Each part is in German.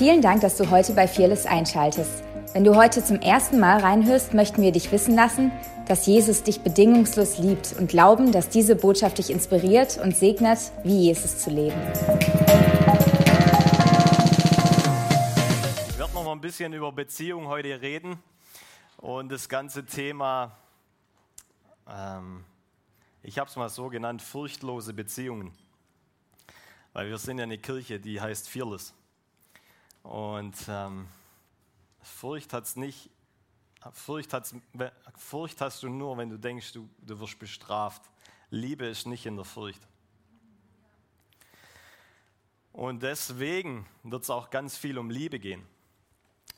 Vielen Dank, dass du heute bei Fearless einschaltest. Wenn du heute zum ersten Mal reinhörst, möchten wir dich wissen lassen, dass Jesus dich bedingungslos liebt und glauben, dass diese Botschaft dich inspiriert und segnet, wie Jesus zu leben. Ich werde noch mal ein bisschen über Beziehung heute reden und das ganze Thema, ähm, ich habe es mal so genannt, furchtlose Beziehungen. Weil wir sind ja eine Kirche, die heißt Fearless. Und ähm, Furcht hat's nicht. Furcht, hat's, Furcht hast du nur, wenn du denkst, du, du wirst bestraft. Liebe ist nicht in der Furcht. Und deswegen wird es auch ganz viel um Liebe gehen.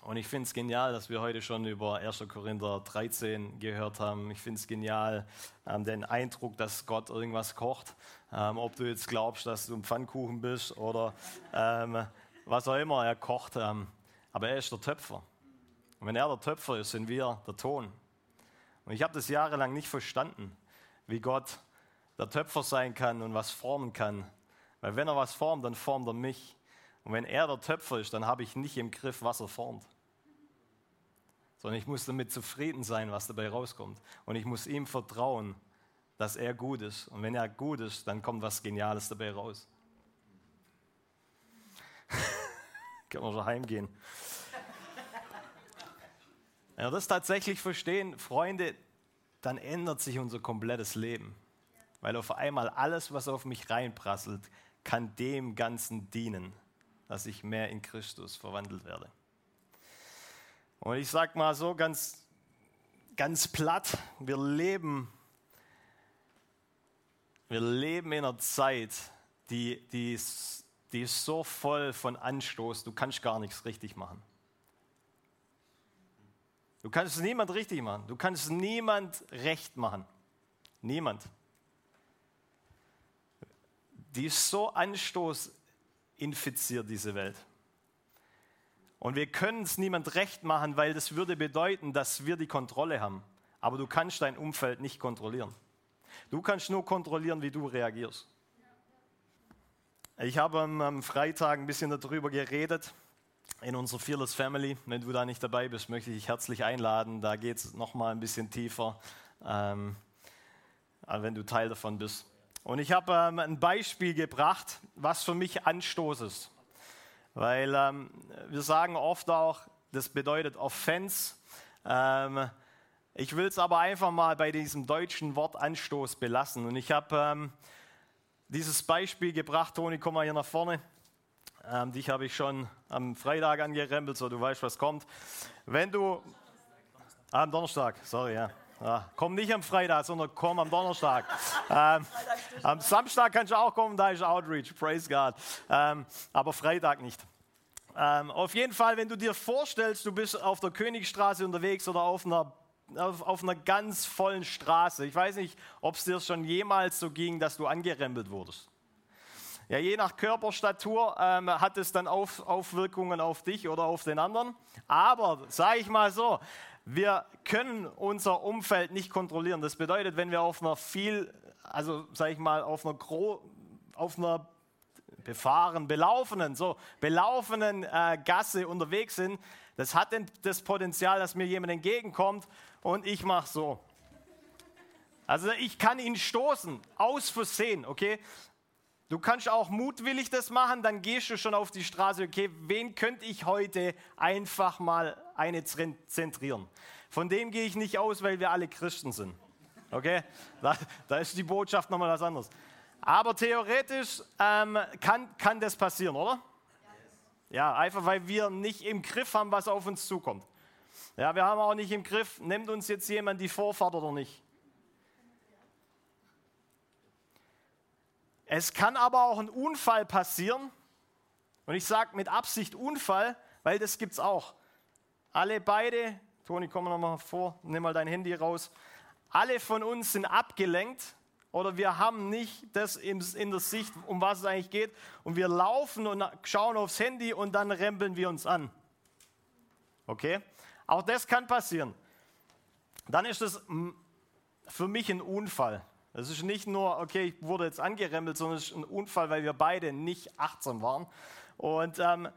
Und ich finde es genial, dass wir heute schon über 1. Korinther 13 gehört haben. Ich finde es genial, ähm, den Eindruck, dass Gott irgendwas kocht. Ähm, ob du jetzt glaubst, dass du ein Pfannkuchen bist oder ähm, was auch immer er kocht. Ähm, aber er ist der Töpfer. Und wenn er der Töpfer ist, sind wir der Ton. Und ich habe das jahrelang nicht verstanden, wie Gott der Töpfer sein kann und was formen kann. Weil wenn er was formt, dann formt er mich. Und wenn er der Töpfer ist, dann habe ich nicht im Griff, was er formt. Sondern ich muss damit zufrieden sein, was dabei rauskommt. Und ich muss ihm vertrauen, dass er gut ist. Und wenn er gut ist, dann kommt was Geniales dabei raus. Können wir schon heimgehen. Wenn wir das tatsächlich verstehen, Freunde, dann ändert sich unser komplettes Leben. Weil auf einmal alles, was auf mich reinprasselt, kann dem Ganzen dienen, dass ich mehr in Christus verwandelt werde. Und ich sage mal so ganz, ganz platt, wir leben, wir leben in einer Zeit, die, die, die ist so voll von Anstoß, du kannst gar nichts richtig machen. Du kannst es niemand richtig machen. Du kannst niemand recht machen. Niemand. Die ist so Anstoß infiziert, diese Welt. Und wir können es niemand recht machen, weil das würde bedeuten, dass wir die Kontrolle haben. Aber du kannst dein Umfeld nicht kontrollieren. Du kannst nur kontrollieren, wie du reagierst. Ich habe am Freitag ein bisschen darüber geredet in unserer Fearless Family. Wenn du da nicht dabei bist, möchte ich dich herzlich einladen. Da geht es nochmal ein bisschen tiefer, ähm, wenn du Teil davon bist. Und ich habe ähm, ein Beispiel gebracht, was für mich Anstoß ist. Weil ähm, wir sagen oft auch, das bedeutet Offense. Ähm, ich will es aber einfach mal bei diesem deutschen Wort Anstoß belassen. Und ich habe ähm, dieses Beispiel gebracht. Toni, komm mal hier nach vorne. Ähm, dich habe ich schon am Freitag angerempelt, so du weißt, was kommt. Wenn du. Ah, am Donnerstag, sorry, ja. ja. Komm nicht am Freitag, sondern komm am Donnerstag. ähm, am Samstag kannst du auch kommen, da ist Outreach, praise God. Ähm, aber Freitag nicht. Ähm, auf jeden Fall, wenn du dir vorstellst, du bist auf der Königstraße unterwegs oder auf einer auf, auf, einer ganz vollen Straße. Ich weiß nicht, ob es dir schon jemals so ging, dass du angerempelt wurdest. Ja, je nach Körperstatur ähm, hat es dann auf, Aufwirkungen auf dich oder auf den anderen. Aber sage ich mal so, wir können unser Umfeld nicht kontrollieren. Das bedeutet, wenn wir auf einer viel, also sage ich mal, auf einer, Gro auf einer befahren, belaufenen, so belaufenen äh, Gasse unterwegs sind, das hat das Potenzial, dass mir jemand entgegenkommt und ich mache so. Also ich kann ihn stoßen, aus Versehen, okay? Du kannst auch mutwillig das machen, dann gehst du schon auf die Straße, okay, wen könnte ich heute einfach mal eine zentrieren? Von dem gehe ich nicht aus, weil wir alle Christen sind. Okay? Da, da ist die Botschaft nochmal was anderes. Aber theoretisch ähm, kann, kann das passieren, oder? Ja, einfach weil wir nicht im Griff haben, was auf uns zukommt. Ja, wir haben auch nicht im Griff, nimmt uns jetzt jemand die Vorfahrt oder nicht. Es kann aber auch ein Unfall passieren. Und ich sage mit Absicht Unfall, weil das gibt es auch. Alle beide, Toni, komm noch mal vor, nimm mal dein Handy raus. Alle von uns sind abgelenkt oder wir haben nicht das in der Sicht, um was es eigentlich geht. Und wir laufen und schauen aufs Handy und dann rempeln wir uns an. Okay? Auch das kann passieren. Dann ist es für mich ein Unfall. Es ist nicht nur, okay, ich wurde jetzt angerempelt, sondern es ist ein Unfall, weil wir beide nicht achtsam waren. Und ähm,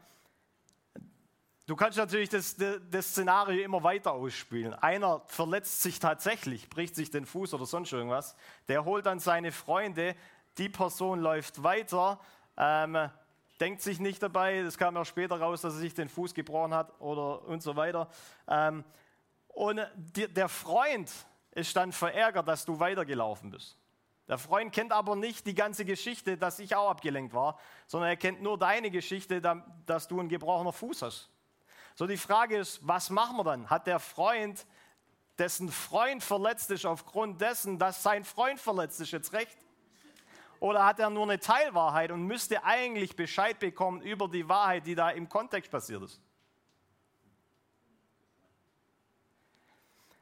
Du kannst natürlich das, das, Szenario immer weiter ausspielen. Einer verletzt sich tatsächlich, bricht sich den Fuß oder sonst irgendwas. Der holt dann seine Freunde, die Person läuft weiter, ähm, denkt sich nicht dabei, das kam ja später raus, dass er sich den Fuß gebrochen hat oder und so weiter. Ähm, und die, der Freund ist dann verärgert, dass du weitergelaufen bist. Der Freund kennt aber nicht die ganze Geschichte, dass ich auch abgelenkt war, sondern er kennt nur deine Geschichte, dass du einen gebrochenen Fuß hast. So, die Frage ist, was machen wir dann? Hat der Freund, dessen Freund verletzt ist, aufgrund dessen, dass sein Freund verletzt ist, jetzt recht? Oder hat er nur eine Teilwahrheit und müsste eigentlich Bescheid bekommen über die Wahrheit, die da im Kontext passiert ist?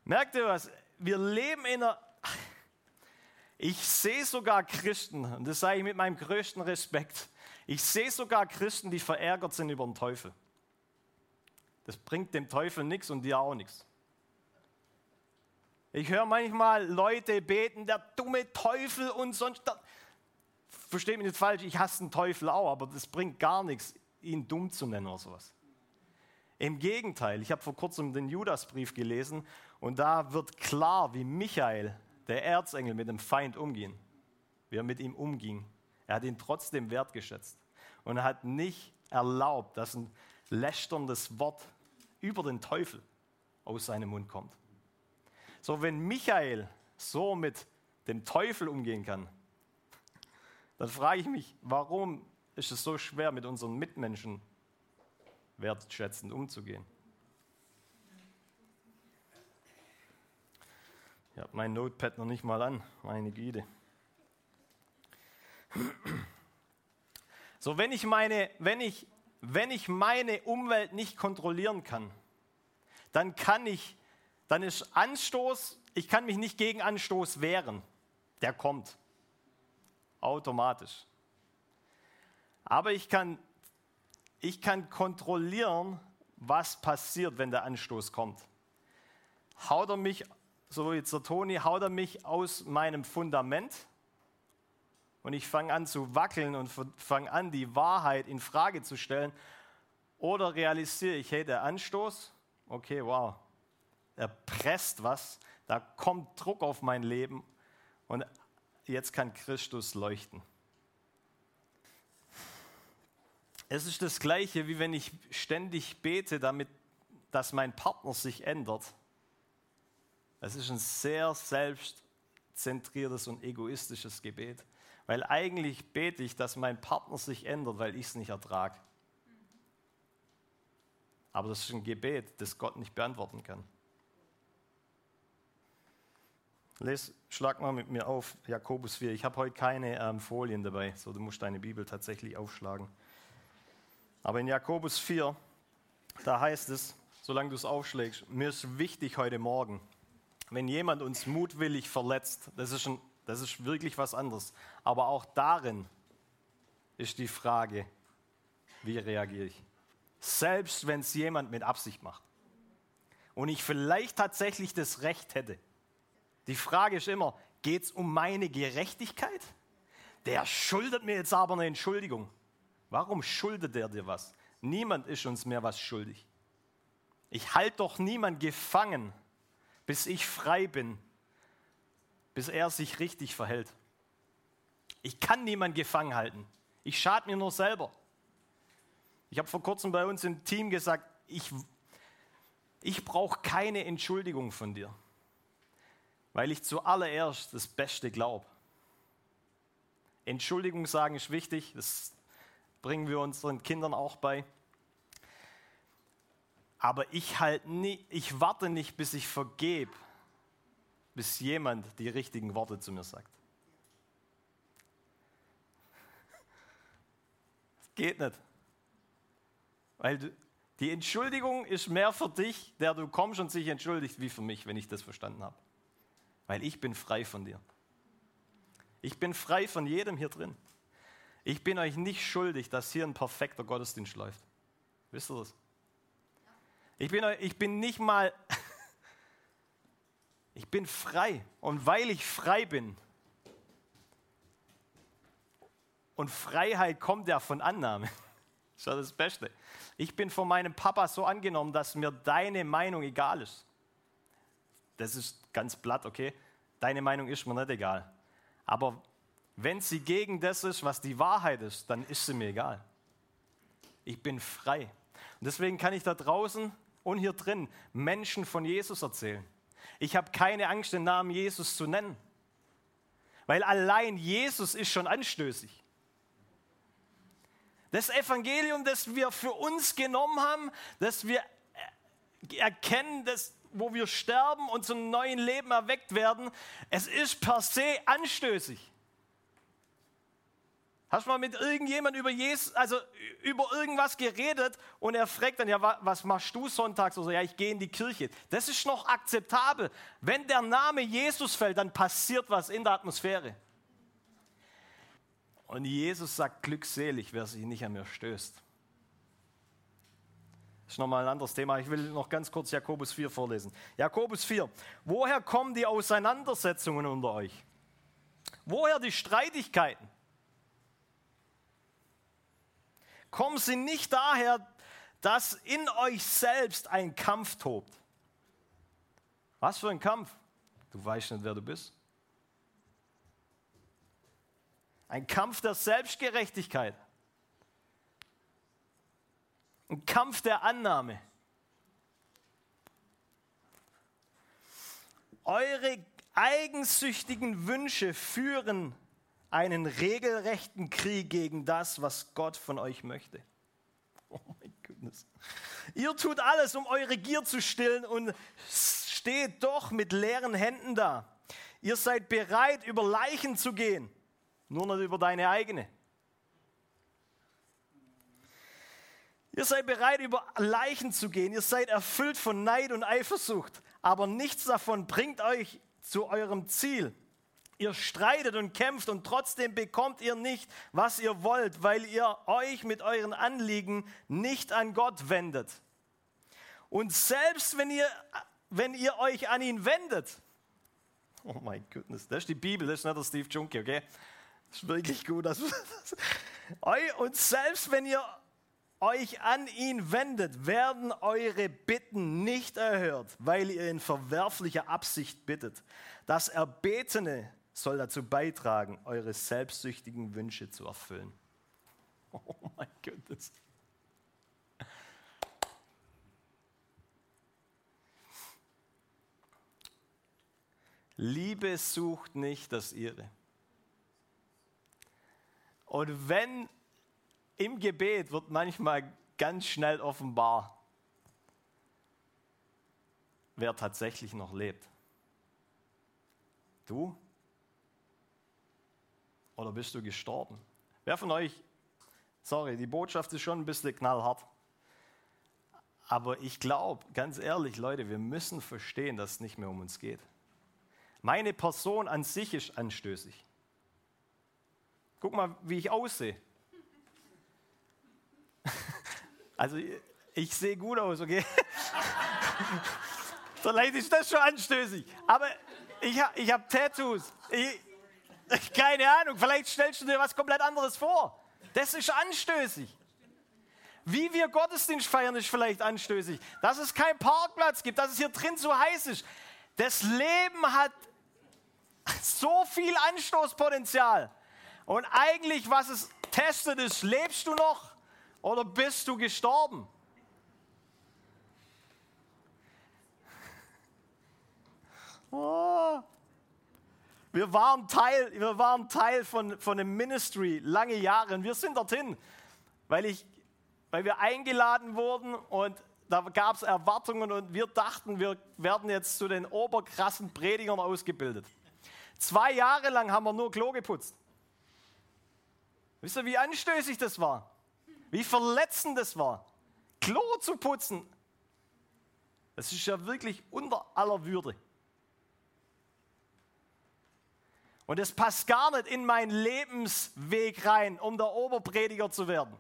Merkt ihr was? Wir leben in einer. Ich sehe sogar Christen, und das sage ich mit meinem größten Respekt, ich sehe sogar Christen, die verärgert sind über den Teufel. Das bringt dem Teufel nichts und dir auch nichts. Ich höre manchmal Leute beten, der dumme Teufel und sonst. Versteht mich nicht falsch, ich hasse den Teufel auch, aber das bringt gar nichts, ihn dumm zu nennen oder sowas. Im Gegenteil, ich habe vor kurzem den Judasbrief gelesen und da wird klar, wie Michael, der Erzengel, mit dem Feind umging, wie er mit ihm umging. Er hat ihn trotzdem wertgeschätzt und er hat nicht erlaubt, dass ein lästerndes Wort über den Teufel aus seinem Mund kommt. So, wenn Michael so mit dem Teufel umgehen kann, dann frage ich mich, warum ist es so schwer, mit unseren Mitmenschen wertschätzend umzugehen? Ich habe mein Notepad noch nicht mal an, meine Güte. So, wenn ich meine, wenn ich wenn ich meine Umwelt nicht kontrollieren kann, dann kann ich, dann ist Anstoß, ich kann mich nicht gegen Anstoß wehren. Der kommt. Automatisch. Aber ich kann, ich kann kontrollieren, was passiert, wenn der Anstoß kommt. Haut er mich, so wie jetzt der Toni, haut er mich aus meinem Fundament und ich fange an zu wackeln und fange an, die Wahrheit in Frage zu stellen. Oder realisiere ich, hey, der Anstoß, okay, wow, er presst was, da kommt Druck auf mein Leben und jetzt kann Christus leuchten. Es ist das Gleiche, wie wenn ich ständig bete, damit, dass mein Partner sich ändert. Es ist ein sehr selbstzentriertes und egoistisches Gebet. Weil eigentlich bete ich, dass mein Partner sich ändert, weil ich es nicht ertrage. Aber das ist ein Gebet, das Gott nicht beantworten kann. Les, schlag mal mit mir auf, Jakobus 4. Ich habe heute keine ähm, Folien dabei, so du musst deine Bibel tatsächlich aufschlagen. Aber in Jakobus 4, da heißt es, solange du es aufschlägst, mir ist wichtig heute Morgen, wenn jemand uns mutwillig verletzt, das ist ein das ist wirklich was anderes. Aber auch darin ist die Frage, wie reagiere ich? Selbst wenn es jemand mit Absicht macht und ich vielleicht tatsächlich das Recht hätte. Die Frage ist immer, geht es um meine Gerechtigkeit? Der schuldet mir jetzt aber eine Entschuldigung. Warum schuldet er dir was? Niemand ist uns mehr was schuldig. Ich halte doch niemand gefangen, bis ich frei bin bis er sich richtig verhält. Ich kann niemanden gefangen halten. Ich schade mir nur selber. Ich habe vor kurzem bei uns im Team gesagt, ich, ich brauche keine Entschuldigung von dir, weil ich zuallererst das Beste glaube. Entschuldigung sagen ist wichtig, das bringen wir unseren Kindern auch bei. Aber ich, halt nie, ich warte nicht, bis ich vergebe, bis jemand die richtigen Worte zu mir sagt. Das geht nicht. Weil du, die Entschuldigung ist mehr für dich, der du kommst und sich entschuldigt, wie für mich, wenn ich das verstanden habe. Weil ich bin frei von dir. Ich bin frei von jedem hier drin. Ich bin euch nicht schuldig, dass hier ein perfekter Gottesdienst läuft. Wisst ihr das? Ich bin, ich bin nicht mal ich bin frei. Und weil ich frei bin, und Freiheit kommt ja von Annahme. Das ist ja das Beste. Ich bin von meinem Papa so angenommen, dass mir deine Meinung egal ist. Das ist ganz platt, okay? Deine Meinung ist mir nicht egal. Aber wenn sie gegen das ist, was die Wahrheit ist, dann ist sie mir egal. Ich bin frei. Und deswegen kann ich da draußen und hier drin Menschen von Jesus erzählen. Ich habe keine Angst, den Namen Jesus zu nennen. Weil allein Jesus ist schon anstößig. Das Evangelium, das wir für uns genommen haben, das wir erkennen, dass, wo wir sterben und zum neuen Leben erweckt werden, es ist per se anstößig. Hast du mal mit irgendjemand über Jesus, also über irgendwas geredet und er fragt dann, ja, was machst du sonntags? Oder ja, ich gehe in die Kirche. Das ist noch akzeptabel. Wenn der Name Jesus fällt, dann passiert was in der Atmosphäre. Und Jesus sagt glückselig, wer sich nicht an mir stößt. Das ist nochmal ein anderes Thema. Ich will noch ganz kurz Jakobus 4 vorlesen. Jakobus 4. Woher kommen die Auseinandersetzungen unter euch? Woher die Streitigkeiten? Kommen sie nicht daher, dass in euch selbst ein Kampf tobt. Was für ein Kampf? Du weißt nicht, wer du bist. Ein Kampf der Selbstgerechtigkeit. Ein Kampf der Annahme. Eure eigensüchtigen Wünsche führen einen regelrechten Krieg gegen das, was Gott von euch möchte. Oh mein Goodness. Ihr tut alles, um eure Gier zu stillen und steht doch mit leeren Händen da. Ihr seid bereit, über Leichen zu gehen, nur nicht über deine eigene. Ihr seid bereit, über Leichen zu gehen. Ihr seid erfüllt von Neid und Eifersucht. Aber nichts davon bringt euch zu eurem Ziel. Ihr streitet und kämpft und trotzdem bekommt ihr nicht, was ihr wollt, weil ihr euch mit euren Anliegen nicht an Gott wendet. Und selbst wenn ihr, wenn ihr euch an ihn wendet, oh mein Goodness, das ist die Bibel, das ist nicht der Steve Junkie, okay? Das ist wirklich gut. Das, und selbst wenn ihr euch an ihn wendet, werden eure Bitten nicht erhört, weil ihr in verwerflicher Absicht bittet. Das Erbetene soll dazu beitragen, eure selbstsüchtigen Wünsche zu erfüllen. Oh mein Gott. Liebe sucht nicht das ihre. Und wenn im Gebet wird manchmal ganz schnell offenbar, wer tatsächlich noch lebt. Du oder bist du gestorben? Wer von euch, sorry, die Botschaft ist schon ein bisschen knallhart. Aber ich glaube, ganz ehrlich, Leute, wir müssen verstehen, dass es nicht mehr um uns geht. Meine Person an sich ist anstößig. Guck mal, wie ich aussehe. Also, ich sehe gut aus, okay? Vielleicht ist das schon anstößig. Aber ich, ich habe Tattoos. Ich, Keine Ahnung, vielleicht stellst du dir was komplett anderes vor. Das ist anstößig. Wie wir Gottesdienst feiern, ist vielleicht anstößig. Dass es keinen Parkplatz gibt, dass es hier drin so heiß ist. Das Leben hat so viel Anstoßpotenzial. Und eigentlich, was es testet, ist, lebst du noch oder bist du gestorben? Oh. Wir waren Teil, wir waren Teil von, von einem Ministry lange Jahre und wir sind dorthin, weil, ich, weil wir eingeladen wurden und da gab es Erwartungen und wir dachten, wir werden jetzt zu den oberkrassen Predigern ausgebildet. Zwei Jahre lang haben wir nur Klo geputzt. Wisst ihr, wie anstößig das war? Wie verletzend das war? Klo zu putzen, das ist ja wirklich unter aller Würde. Und es passt gar nicht in meinen Lebensweg rein, um der Oberprediger zu werden.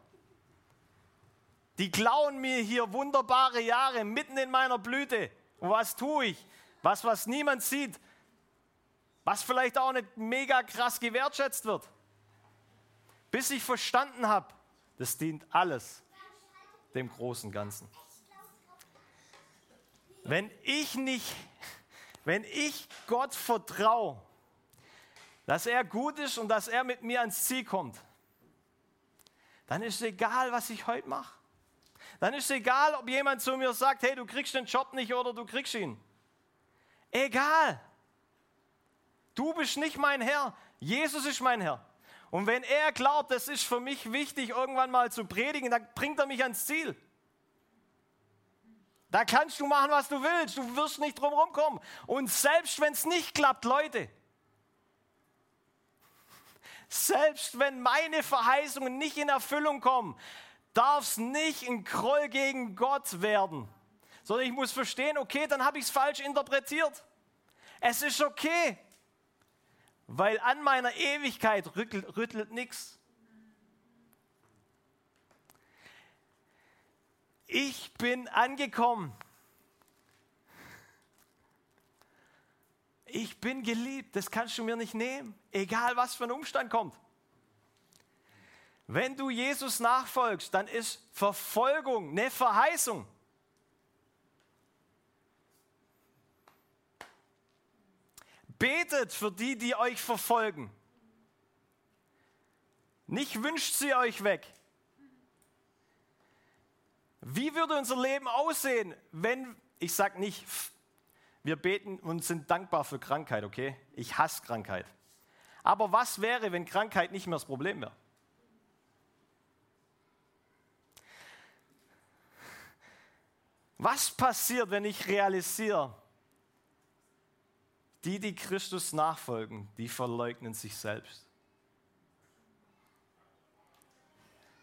Die klauen mir hier wunderbare Jahre mitten in meiner Blüte. Und was tue ich? Was, was niemand sieht. Was vielleicht auch nicht mega krass gewertschätzt wird. Bis ich verstanden habe, das dient alles dem großen Ganzen. Wenn ich nicht, wenn ich Gott vertraue, dass er gut ist und dass er mit mir ans Ziel kommt, dann ist es egal, was ich heute mache. Dann ist es egal, ob jemand zu mir sagt, hey, du kriegst den Job nicht oder du kriegst ihn. Egal. Du bist nicht mein Herr. Jesus ist mein Herr. Und wenn er glaubt, das ist für mich wichtig, irgendwann mal zu predigen, dann bringt er mich ans Ziel. Da kannst du machen, was du willst. Du wirst nicht drum kommen. Und selbst wenn es nicht klappt, Leute, selbst wenn meine Verheißungen nicht in Erfüllung kommen, darf es nicht ein Groll gegen Gott werden, sondern ich muss verstehen, okay, dann habe ich es falsch interpretiert. Es ist okay, weil an meiner Ewigkeit rüttelt, rüttelt nichts. Ich bin angekommen. Ich bin geliebt, das kannst du mir nicht nehmen, egal was für ein Umstand kommt. Wenn du Jesus nachfolgst, dann ist Verfolgung eine Verheißung. Betet für die, die euch verfolgen. Nicht wünscht sie euch weg. Wie würde unser Leben aussehen, wenn, ich sage nicht wir beten und sind dankbar für Krankheit, okay? Ich hasse Krankheit. Aber was wäre, wenn Krankheit nicht mehr das Problem wäre? Was passiert, wenn ich realisiere, die, die Christus nachfolgen, die verleugnen sich selbst?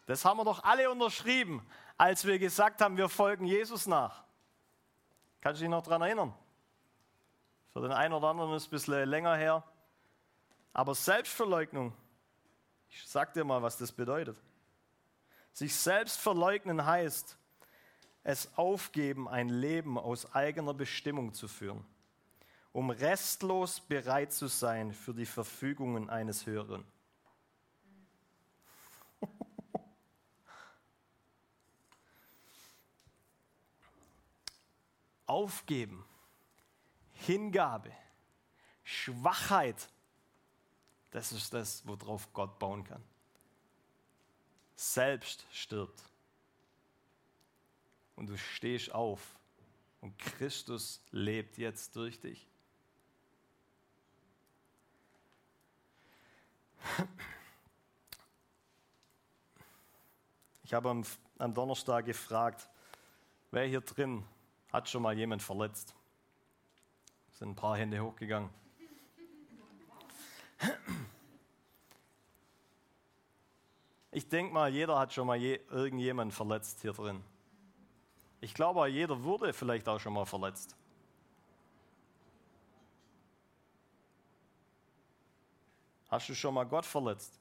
Das haben wir doch alle unterschrieben, als wir gesagt haben, wir folgen Jesus nach. Kannst du dich noch daran erinnern? Für den einen oder anderen ist es ein bisschen länger her. Aber Selbstverleugnung, ich sag dir mal, was das bedeutet. Sich selbst verleugnen heißt, es aufgeben, ein Leben aus eigener Bestimmung zu führen, um restlos bereit zu sein für die Verfügungen eines Höheren. Aufgeben Hingabe, Schwachheit, das ist das, worauf Gott bauen kann. Selbst stirbt. Und du stehst auf und Christus lebt jetzt durch dich. Ich habe am, Donnerstag gefragt, wer hier drin hat schon mal jemand verletzt? Sind ein paar Hände hochgegangen. Ich denke mal, jeder hat schon mal je, irgendjemanden verletzt hier drin. Ich glaube, jeder wurde vielleicht auch schon mal verletzt. Hast du schon mal Gott verletzt?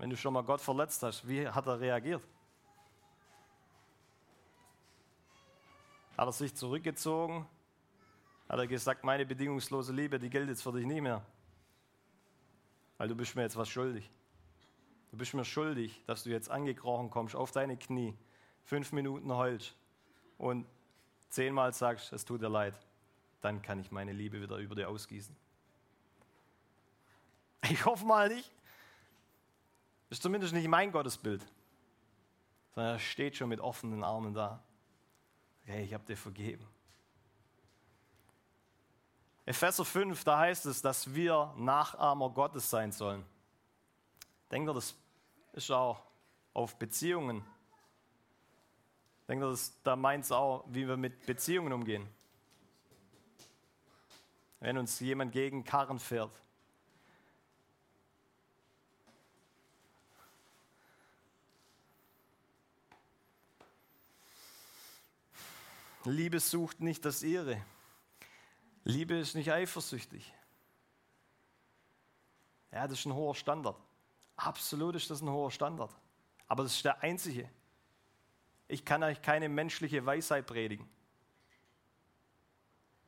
Wenn du schon mal Gott verletzt hast, wie hat er reagiert? Hat er sich zurückgezogen? Hat er gesagt, meine bedingungslose Liebe, die gilt jetzt für dich nicht mehr? Weil du bist mir jetzt was schuldig. Du bist mir schuldig, dass du jetzt angekrochen kommst, auf deine Knie, fünf Minuten heulst und zehnmal sagst, es tut dir leid. Dann kann ich meine Liebe wieder über dir ausgießen. Ich hoffe mal nicht. Ist zumindest nicht mein Gottesbild. Sondern er steht schon mit offenen Armen da. Hey, ich habe dir vergeben. Epheser 5, da heißt es, dass wir Nachahmer Gottes sein sollen. Denkt ihr, das ist auch auf Beziehungen. Denkt ihr, das, da meint es auch, wie wir mit Beziehungen umgehen. Wenn uns jemand gegen Karren fährt, Liebe sucht nicht das ihre. Liebe ist nicht eifersüchtig. Ja, das ist ein hoher Standard. Absolut ist das ein hoher Standard. Aber das ist der einzige. Ich kann euch keine menschliche Weisheit predigen.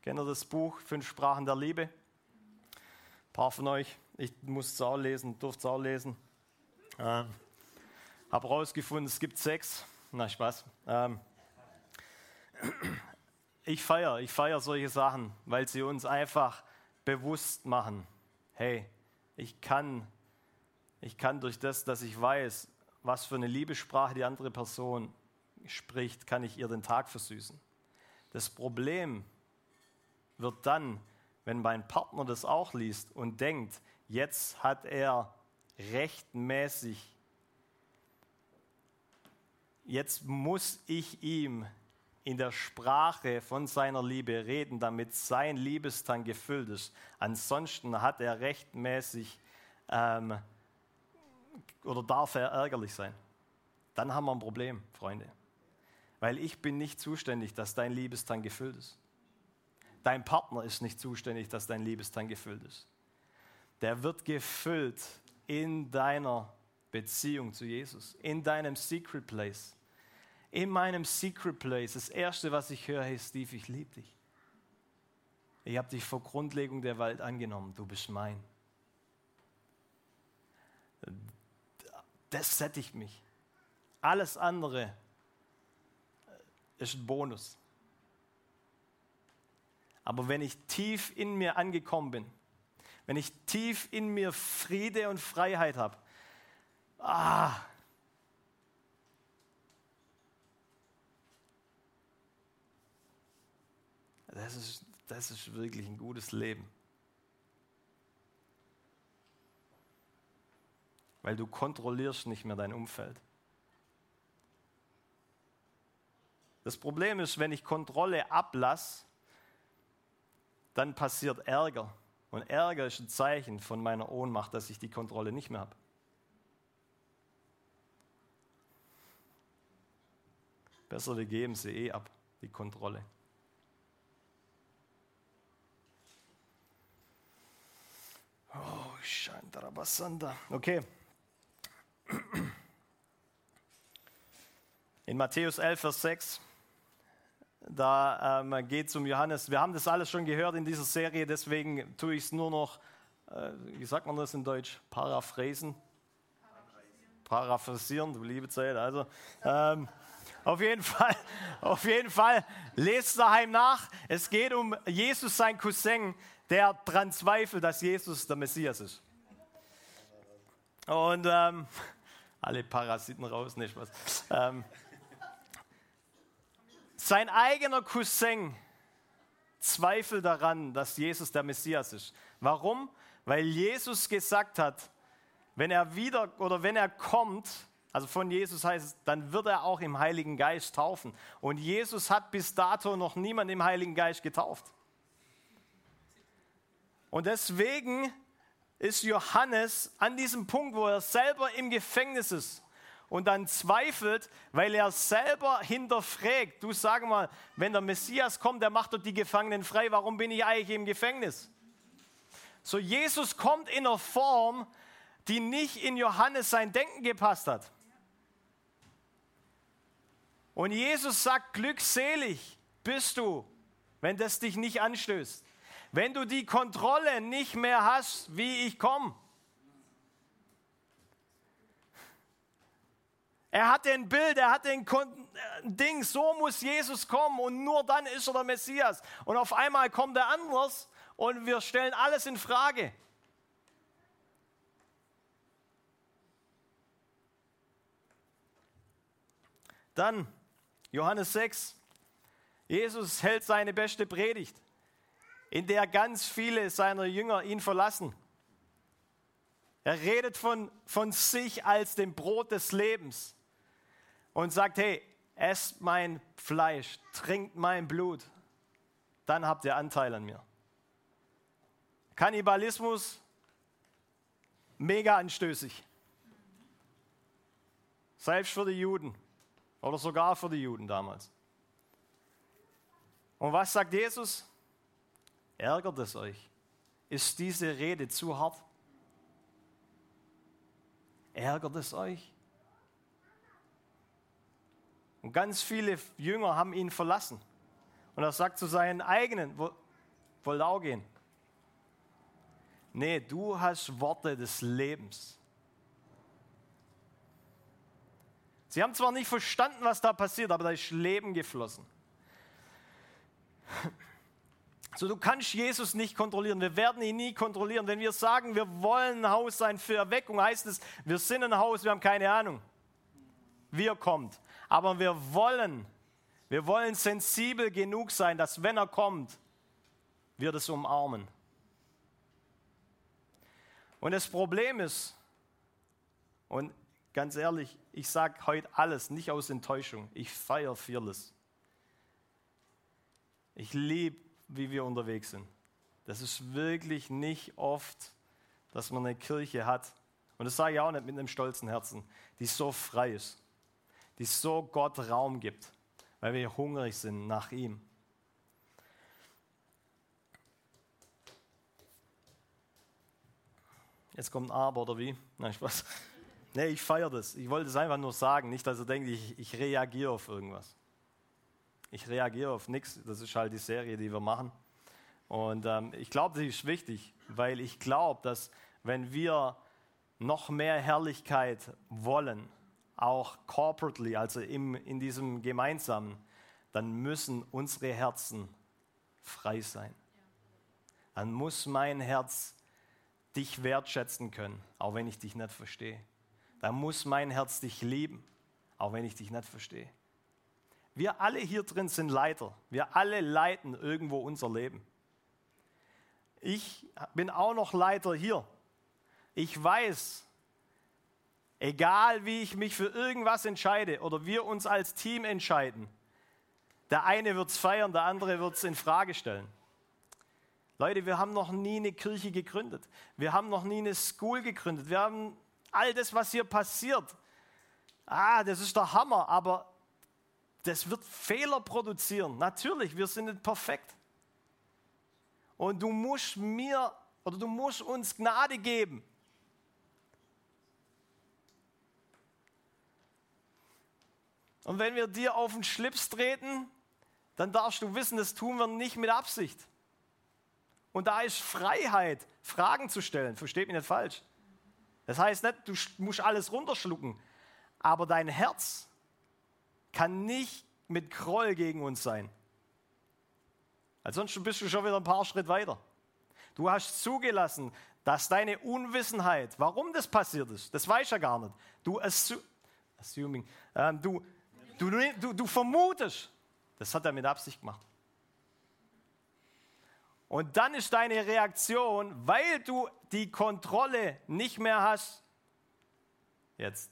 Kennt ihr das Buch Fünf Sprachen der Liebe? Ein paar von euch, ich muss es auch lesen, durfte es auch lesen. Ähm, habe herausgefunden, es gibt sechs. Na, Spaß. Ähm, ich feiere, ich feiere solche Sachen, weil sie uns einfach bewusst machen, hey, ich kann, ich kann durch das, dass ich weiß, was für eine Liebessprache die andere Person spricht, kann ich ihr den Tag versüßen. Das Problem wird dann, wenn mein Partner das auch liest und denkt, jetzt hat er rechtmäßig, jetzt muss ich ihm in der Sprache von seiner Liebe reden, damit sein Liebestang gefüllt ist. Ansonsten hat er rechtmäßig ähm, oder darf er ärgerlich sein. Dann haben wir ein Problem, Freunde. Weil ich bin nicht zuständig, dass dein Liebestang gefüllt ist. Dein Partner ist nicht zuständig, dass dein Liebestang gefüllt ist. Der wird gefüllt in deiner Beziehung zu Jesus, in deinem Secret Place in meinem Secret Place, das Erste, was ich höre, hey Steve, ich liebe dich. Ich habe dich vor Grundlegung der Welt angenommen, du bist mein. Das sättigt mich. Alles andere ist ein Bonus. Aber wenn ich tief in mir angekommen bin, wenn ich tief in mir Friede und Freiheit habe, ah, Das ist, das ist wirklich ein gutes Leben. Weil du kontrollierst nicht mehr dein Umfeld. Das Problem ist, wenn ich Kontrolle ablasse, dann passiert Ärger. Und Ärger ist ein Zeichen von meiner Ohnmacht, dass ich die Kontrolle nicht mehr habe. Besser, wir geben sie eh ab, die Kontrolle. Oh, Shantarabasanda. Okay. In Matthäus 11, Vers 6, da ähm, geht es um Johannes. Wir haben das alles schon gehört in dieser Serie, deswegen tue ich es nur noch, äh, wie sagt man das in Deutsch, paraphrasen? Paraphrasieren, du liebe Zeit. Also, ähm, auf jeden Fall, auf jeden Fall, lest daheim nach. Es geht um Jesus, sein Cousin, der daran zweifelt, dass Jesus der Messias ist. Und ähm, alle Parasiten raus, nicht was. Ähm, sein eigener Cousin zweifelt daran, dass Jesus der Messias ist. Warum? Weil Jesus gesagt hat, wenn er wieder oder wenn er kommt, also von Jesus heißt es, dann wird er auch im Heiligen Geist taufen. Und Jesus hat bis dato noch niemand im Heiligen Geist getauft. Und deswegen ist Johannes an diesem Punkt, wo er selber im Gefängnis ist und dann zweifelt, weil er selber hinterfragt. Du sag mal, wenn der Messias kommt, der macht doch die Gefangenen frei, warum bin ich eigentlich im Gefängnis? So, Jesus kommt in einer Form, die nicht in Johannes sein Denken gepasst hat. Und Jesus sagt, glückselig bist du, wenn das dich nicht anstößt. Wenn du die Kontrolle nicht mehr hast, wie ich komme. Er hatte ein Bild, er hatte ein Ding, so muss Jesus kommen und nur dann ist er der Messias. Und auf einmal kommt er anders und wir stellen alles in Frage. Dann Johannes 6. Jesus hält seine beste Predigt in der ganz viele seiner Jünger ihn verlassen. Er redet von, von sich als dem Brot des Lebens und sagt, hey, esst mein Fleisch, trinkt mein Blut, dann habt ihr Anteil an mir. Kannibalismus, mega anstößig. Selbst für die Juden oder sogar für die Juden damals. Und was sagt Jesus? Ärgert es euch? Ist diese Rede zu hart? Ärgert es euch? Und ganz viele Jünger haben ihn verlassen. Und er sagt zu seinen eigenen, wollt auch gehen. Nee, du hast Worte des Lebens. Sie haben zwar nicht verstanden, was da passiert, aber da ist Leben geflossen. So, du kannst Jesus nicht kontrollieren. Wir werden ihn nie kontrollieren. Wenn wir sagen, wir wollen ein Haus sein für Erweckung, heißt es, wir sind ein Haus, wir haben keine Ahnung, wie er kommt. Aber wir wollen, wir wollen sensibel genug sein, dass wenn er kommt, wir das umarmen. Und das Problem ist, und ganz ehrlich, ich sage heute alles, nicht aus Enttäuschung. Ich feiere Fearless. Ich liebe wie wir unterwegs sind. Das ist wirklich nicht oft, dass man eine Kirche hat, und das sage ich auch nicht mit einem stolzen Herzen, die so frei ist, die so Gott Raum gibt, weil wir hungrig sind nach ihm. Jetzt kommt ein Aber oder wie? Nein, Spaß. Nee, ich feiere das. Ich wollte es einfach nur sagen, nicht, dass ihr denkt, ich, ich reagiere auf irgendwas. Ich reagiere auf nichts. Das ist halt die Serie, die wir machen. Und ähm, ich glaube, das ist wichtig, weil ich glaube, dass wenn wir noch mehr Herrlichkeit wollen, auch corporately, also im, in diesem Gemeinsamen, dann müssen unsere Herzen frei sein. Dann muss mein Herz dich wertschätzen können, auch wenn ich dich nicht verstehe. Dann muss mein Herz dich lieben, auch wenn ich dich nicht verstehe. Wir alle hier drin sind Leiter. Wir alle leiten irgendwo unser Leben. Ich bin auch noch Leiter hier. Ich weiß, egal wie ich mich für irgendwas entscheide oder wir uns als Team entscheiden, der eine wird es feiern, der andere wird es in Frage stellen. Leute, wir haben noch nie eine Kirche gegründet. Wir haben noch nie eine School gegründet. Wir haben all das, was hier passiert. Ah, das ist der Hammer, aber das wird Fehler produzieren. Natürlich, wir sind nicht perfekt. Und du musst mir oder du musst uns Gnade geben. Und wenn wir dir auf den Schlips treten, dann darfst du wissen, das tun wir nicht mit Absicht. Und da ist Freiheit, Fragen zu stellen. Versteht mich nicht falsch. Das heißt nicht, du musst alles runterschlucken, aber dein Herz kann nicht mit Groll gegen uns sein. Ansonsten bist du schon wieder ein paar Schritte weiter. Du hast zugelassen, dass deine Unwissenheit, warum das passiert ist, das weiß ja gar nicht. Du assu assuming, ähm, du, du, du, du vermutest, das hat er mit Absicht gemacht. Und dann ist deine Reaktion, weil du die Kontrolle nicht mehr hast, jetzt,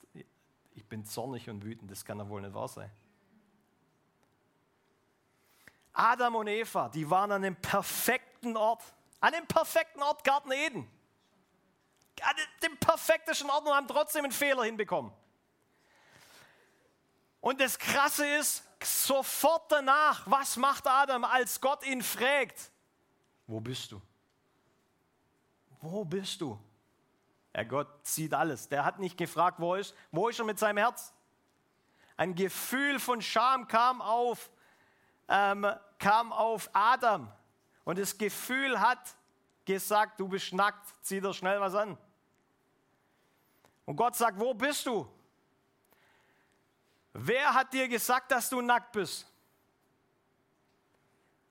ich bin zornig und wütend, das kann doch wohl nicht wahr sein. Adam und Eva, die waren an dem perfekten Ort, an dem perfekten Ort Garten Eden. An dem perfektesten Ort und haben trotzdem einen Fehler hinbekommen. Und das Krasse ist, sofort danach, was macht Adam, als Gott ihn fragt? Wo bist du? Wo bist du? Ja, Gott sieht alles. Der hat nicht gefragt, wo ist, wo ist er mit seinem Herz? Ein Gefühl von Scham kam auf ähm, kam auf Adam und das Gefühl hat gesagt, du bist nackt, zieh dir schnell was an. Und Gott sagt, wo bist du? Wer hat dir gesagt, dass du nackt bist?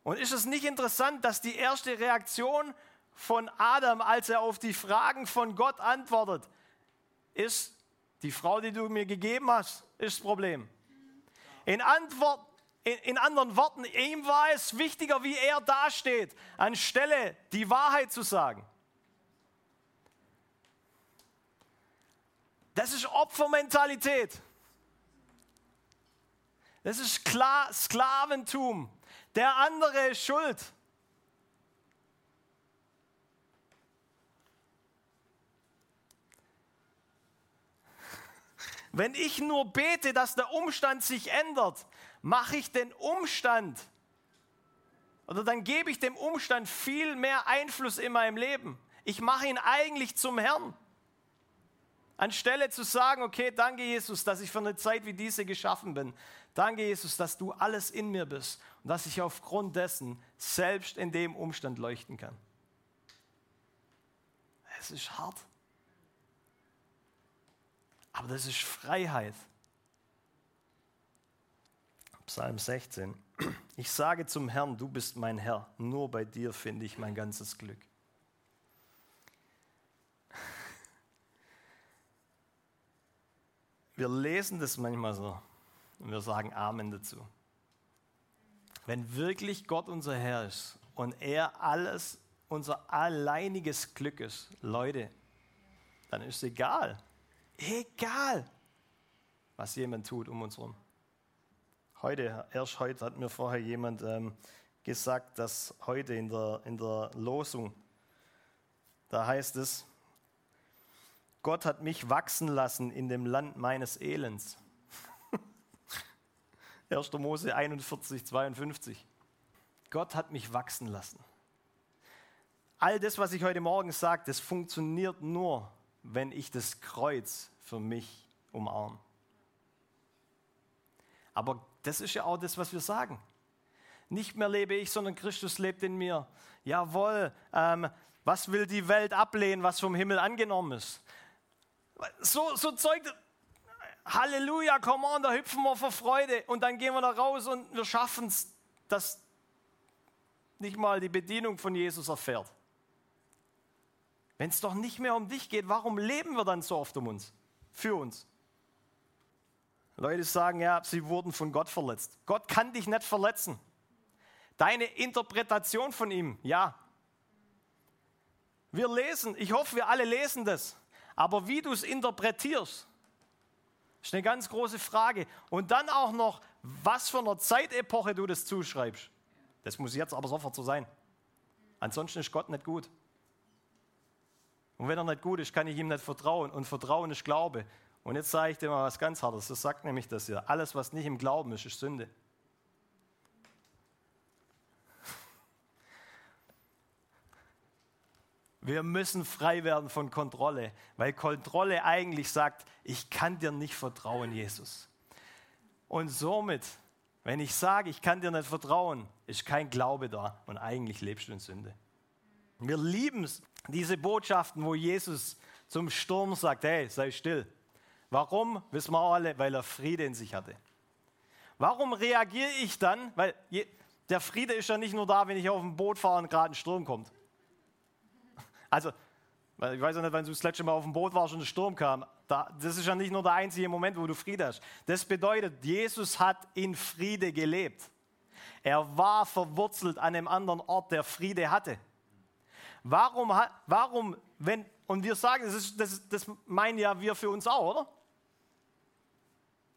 Und ist es nicht interessant, dass die erste Reaktion von Adam, als er auf die Fragen von Gott antwortet, ist, die Frau, die du mir gegeben hast, ist das Problem. In Antwort in, in anderen Worten, ihm war es wichtiger, wie er dasteht, anstelle die Wahrheit zu sagen. Das ist Opfermentalität. Das ist klar Sklaventum. Der andere ist schuld. Wenn ich nur bete, dass der Umstand sich ändert, mache ich den Umstand oder dann gebe ich dem Umstand viel mehr Einfluss in meinem Leben. Ich mache ihn eigentlich zum Herrn. Anstelle zu sagen, okay, danke Jesus, dass ich für eine Zeit wie diese geschaffen bin. Danke Jesus, dass du alles in mir bist und dass ich aufgrund dessen selbst in dem Umstand leuchten kann. das ist hart. Aber das ist Freiheit. Psalm 16. Ich sage zum Herrn, du bist mein Herr, nur bei dir finde ich mein ganzes Glück. Wir lesen das manchmal so und wir sagen Amen dazu. Wenn wirklich Gott unser Herr ist und er alles unser alleiniges Glück ist, Leute, dann ist es egal. Egal, was jemand tut um uns herum. Heute, erst heute hat mir vorher jemand ähm, gesagt, dass heute in der, in der Losung, da heißt es, Gott hat mich wachsen lassen in dem Land meines Elends. 1. Mose 41, 52. Gott hat mich wachsen lassen. All das, was ich heute Morgen sage, das funktioniert nur, wenn ich das Kreuz für mich umarme. Aber das ist ja auch das, was wir sagen. Nicht mehr lebe ich, sondern Christus lebt in mir. Jawohl, ähm, was will die Welt ablehnen, was vom Himmel angenommen ist? So, so Zeug, Halleluja, come on, da hüpfen wir vor Freude und dann gehen wir da raus und wir schaffen es, dass nicht mal die Bedienung von Jesus erfährt. Wenn es doch nicht mehr um dich geht, warum leben wir dann so oft um uns? Für uns. Leute sagen, ja, sie wurden von Gott verletzt. Gott kann dich nicht verletzen. Deine Interpretation von ihm, ja. Wir lesen, ich hoffe, wir alle lesen das. Aber wie du es interpretierst, ist eine ganz große Frage. Und dann auch noch, was für eine Zeitepoche du das zuschreibst. Das muss jetzt aber sofort so sein. Ansonsten ist Gott nicht gut. Und wenn er nicht gut ist, kann ich ihm nicht vertrauen. Und Vertrauen ist Glaube. Und jetzt sage ich dir mal was ganz Hartes. Das sagt nämlich das hier. Alles, was nicht im Glauben ist, ist Sünde. Wir müssen frei werden von Kontrolle, weil Kontrolle eigentlich sagt, ich kann dir nicht vertrauen, Jesus. Und somit, wenn ich sage, ich kann dir nicht vertrauen, ist kein Glaube da und eigentlich lebst du in Sünde. Wir lieben es, diese Botschaften, wo Jesus zum Sturm sagt, hey, sei still. Warum? Wissen wir alle, weil er Friede in sich hatte. Warum reagiere ich dann? Weil der Friede ist ja nicht nur da, wenn ich auf dem Boot fahre und gerade ein Sturm kommt. Also, ich weiß ja nicht, wann du das letzte Mal auf dem Boot warst und ein Sturm kam. das ist ja nicht nur der einzige Moment, wo du Friede hast. Das bedeutet, Jesus hat in Friede gelebt. Er war verwurzelt an einem anderen Ort, der Friede hatte. Warum, warum wenn, und wir sagen, das, ist, das, das meinen ja wir für uns auch, oder?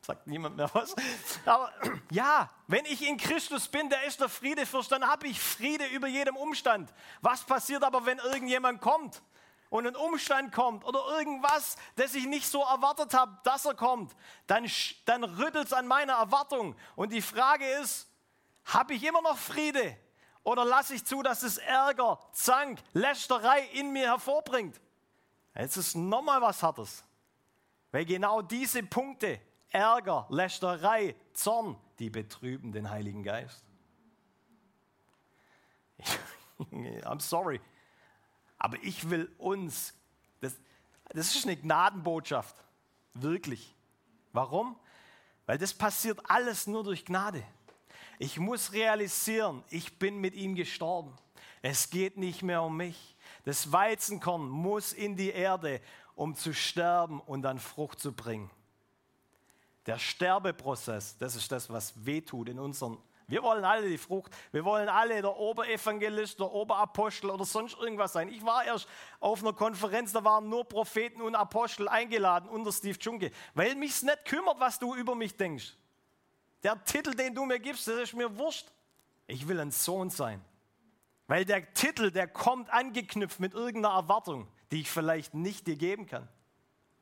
Sagt niemand mehr was. Aber ja, wenn ich in Christus bin, der ist der Friedefürst, dann habe ich Friede über jedem Umstand. Was passiert aber, wenn irgendjemand kommt und ein Umstand kommt oder irgendwas, das ich nicht so erwartet habe, dass er kommt? Dann, dann rüttelt es an meiner Erwartung. Und die Frage ist, habe ich immer noch Friede oder lasse ich zu, dass es Ärger, Zank, Lästerei in mir hervorbringt? Jetzt ist nochmal was Hartes. Weil genau diese Punkte, Ärger, Lästerei, Zorn, die betrüben den Heiligen Geist. I'm sorry. Aber ich will uns, das, das ist eine Gnadenbotschaft. Wirklich. Warum? Weil das passiert alles nur durch Gnade. Ich muss realisieren, ich bin mit ihm gestorben. Es geht nicht mehr um mich. Das Weizenkorn muss in die Erde, um zu sterben und dann Frucht zu bringen. Der Sterbeprozess, das ist das, was wehtut in unseren. Wir wollen alle die Frucht. Wir wollen alle der Oberevangelist, der Oberapostel oder sonst irgendwas sein. Ich war erst auf einer Konferenz, da waren nur Propheten und Apostel eingeladen unter Steve Junke, weil mich es nicht kümmert, was du über mich denkst. Der Titel, den du mir gibst, das ist mir wurscht. Ich will ein Sohn sein. Weil der Titel, der kommt angeknüpft mit irgendeiner Erwartung, die ich vielleicht nicht dir geben kann.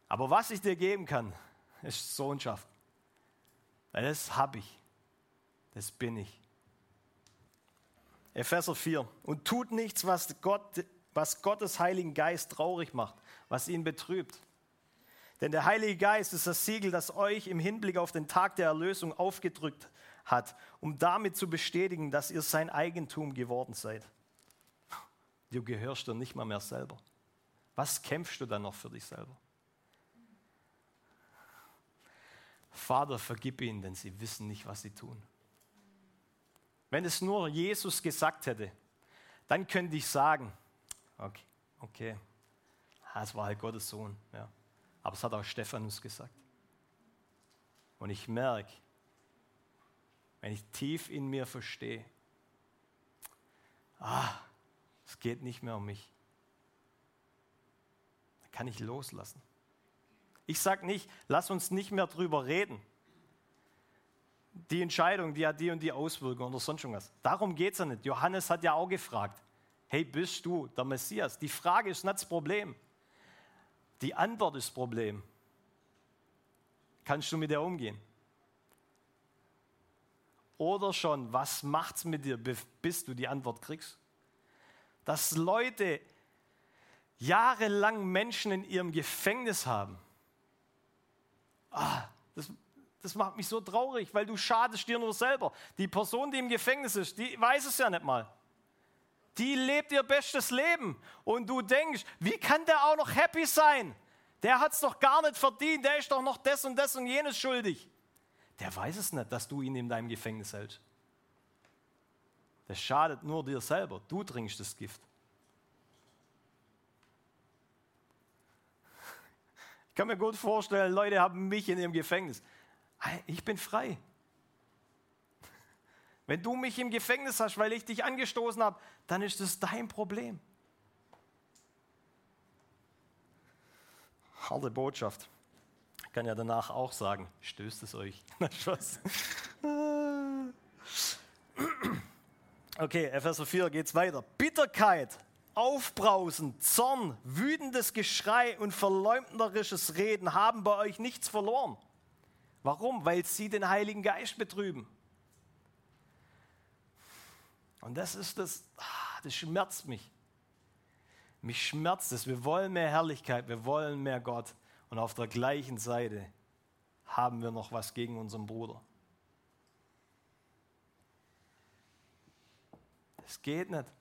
Aber was ich dir geben kann, ist Sohnschaft. Weil das habe ich. Das bin ich. Epheser 4. Und tut nichts, was, Gott, was Gottes Heiligen Geist traurig macht, was ihn betrübt. Denn der Heilige Geist ist das Siegel, das euch im Hinblick auf den Tag der Erlösung aufgedrückt hat, um damit zu bestätigen, dass ihr sein Eigentum geworden seid. Du gehörst dir nicht mal mehr selber. Was kämpfst du dann noch für dich selber? Vater, vergib ihnen, denn sie wissen nicht, was sie tun. Wenn es nur Jesus gesagt hätte, dann könnte ich sagen, okay, okay, es war halt Gottes Sohn. Ja. Aber es hat auch Stephanus gesagt. Und ich merke, wenn ich tief in mir verstehe, ah, es geht nicht mehr um mich, dann kann ich loslassen. Ich sage nicht, lass uns nicht mehr drüber reden. Die Entscheidung, die hat die und die Auswirkungen oder sonst irgendwas. Darum geht es ja nicht. Johannes hat ja auch gefragt, hey, bist du der Messias? Die Frage ist nicht das Problem. Die Antwort ist das Problem. Kannst du mit der umgehen? Oder schon, was macht es mit dir, bis du die Antwort kriegst? Dass Leute jahrelang Menschen in ihrem Gefängnis haben. Ah, das, das macht mich so traurig, weil du schadest dir nur selber. Die Person, die im Gefängnis ist, die weiß es ja nicht mal. Die lebt ihr bestes Leben. Und du denkst, wie kann der auch noch happy sein? Der hat es doch gar nicht verdient, der ist doch noch das und das und jenes schuldig der weiß es nicht, dass du ihn in deinem Gefängnis hältst. Das schadet nur dir selber. Du trinkst das Gift. Kann mir gut vorstellen, Leute haben mich in ihrem Gefängnis. Ich bin frei. Wenn du mich im Gefängnis hast, weil ich dich angestoßen habe, dann ist das dein Problem. Harte Botschaft kann ja danach auch sagen, stößt es euch. okay, Epheser 4 geht's weiter. Bitterkeit, Aufbrausen, Zorn, wütendes Geschrei und verleumderisches Reden haben bei euch nichts verloren. Warum? Weil sie den Heiligen Geist betrüben. Und das ist das, ah, das schmerzt mich. Mich schmerzt es. Wir wollen mehr Herrlichkeit, wir wollen mehr Gott. Und auf der gleichen Seite haben wir noch was gegen unseren Bruder. Das geht nicht.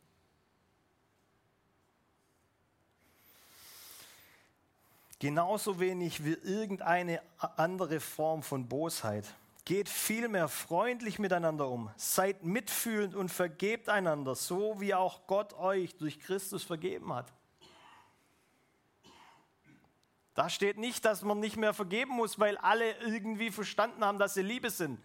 Genauso wenig wie irgendeine andere Form von Bosheit. Geht vielmehr freundlich miteinander um, seid mitfühlend und vergebt einander, so wie auch Gott euch durch Christus vergeben hat. Da steht nicht, dass man nicht mehr vergeben muss, weil alle irgendwie verstanden haben, dass sie Liebe sind.